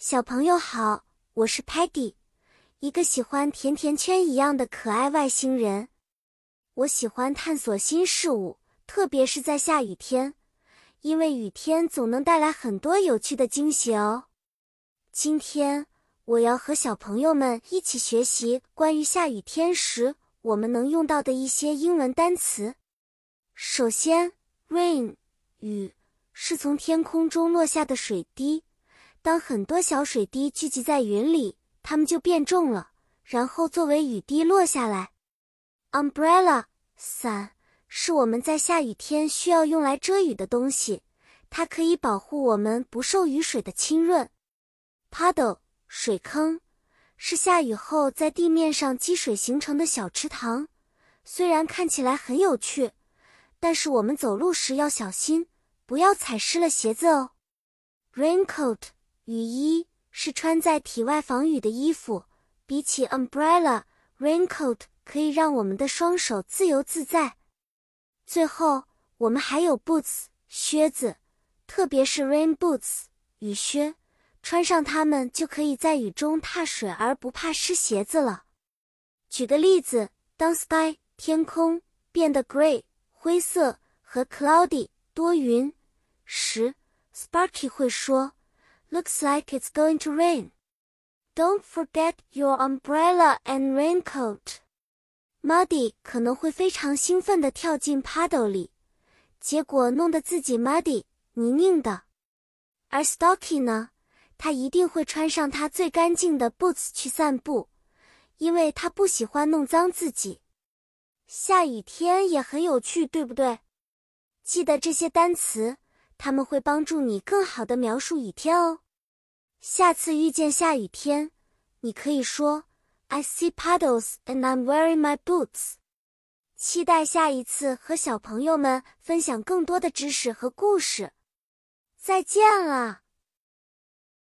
小朋友好，我是 Patty，一个喜欢甜甜圈一样的可爱外星人。我喜欢探索新事物，特别是在下雨天，因为雨天总能带来很多有趣的惊喜哦。今天我要和小朋友们一起学习关于下雨天时我们能用到的一些英文单词。首先，rain，雨，是从天空中落下的水滴。当很多小水滴聚集在云里，它们就变重了，然后作为雨滴落下来。Umbrella 伞是我们在下雨天需要用来遮雨的东西，它可以保护我们不受雨水的侵润。Puddle 水坑是下雨后在地面上积水形成的小池塘，虽然看起来很有趣，但是我们走路时要小心，不要踩湿了鞋子哦。Raincoat 雨衣是穿在体外防雨的衣服，比起 umbrella，raincoat 可以让我们的双手自由自在。最后，我们还有 boots 靴子，特别是 rain boots 雨靴，穿上它们就可以在雨中踏水而不怕湿鞋子了。举个例子，当 sky 天空变得 gray 灰色和 cloudy 多云时，Sparky 会说。Looks like it's going to rain. Don't forget your umbrella and raincoat. Muddy 可能会非常兴奋地跳进 puddle 里，结果弄得自己 muddy 泥泞的。而 Stocky 呢，他一定会穿上他最干净的 boots 去散步，因为他不喜欢弄脏自己。下雨天也很有趣，对不对？记得这些单词。他们会帮助你更好的描述雨天哦。下次遇见下雨天，你可以说 "I see puddles and I'm wearing my boots"。期待下一次和小朋友们分享更多的知识和故事。再见了。